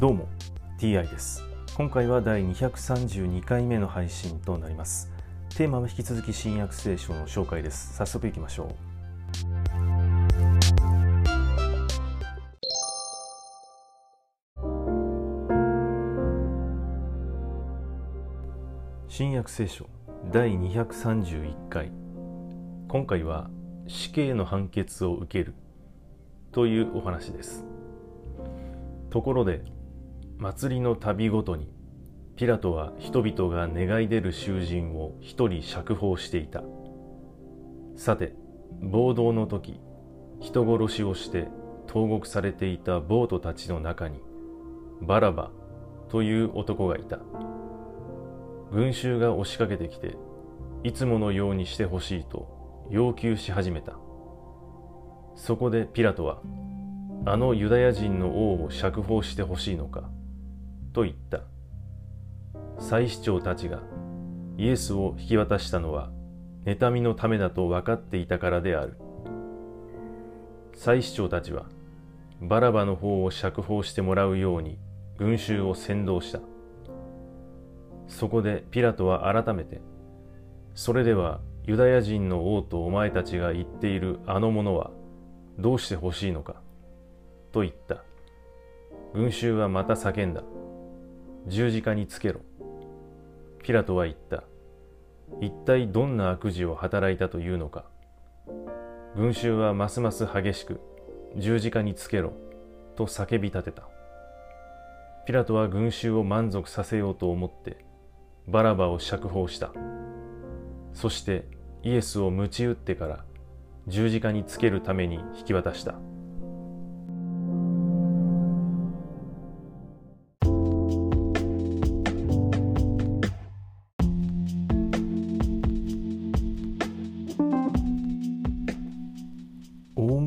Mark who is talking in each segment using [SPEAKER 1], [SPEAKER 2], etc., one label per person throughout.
[SPEAKER 1] どうも TI です。今回は第232回目の配信となります。テーマは引き続き新約聖書の紹介です。早速いきましょう。新約聖書第231回。今回は死刑の判決を受けるというお話です。ところで祭りの旅ごとにピラトは人々が願い出る囚人を一人釈放していた。さて暴動の時人殺しをして投獄されていた暴徒たちの中にバラバという男がいた。群衆が押しかけてきていつものようにしてほしいと要求し始めた。そこでピラトはあのユダヤ人の王を釈放してほしいのかと言った。祭司長たちがイエスを引き渡したのは妬みのためだと分かっていたからである。祭司長たちはバラバの方を釈放してもらうように群衆を先導した。そこでピラトは改めてそれではユダヤ人の王とお前たちが言っているあの者はどうして欲しいのかと言った。群衆はまた叫んだ。十字架につけろ。ピラトは言った。一体どんな悪事を働いたというのか。群衆はますます激しく十字架につけろ。と叫び立てた。ピラトは群衆を満足させようと思ってバラバを釈放した。そしてイエスを鞭打ってから十字架につけるために引き渡した。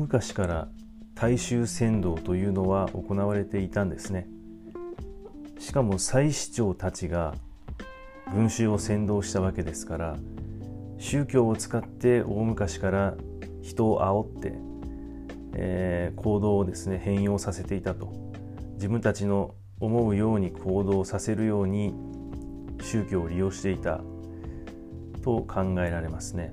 [SPEAKER 1] 昔から大衆扇動というのは行われていたんですねしかも祭司長たちが群衆を扇動したわけですから宗教を使って大昔から人を煽って、えー、行動をですね変容させていたと自分たちの思うように行動させるように宗教を利用していたと考えられますね。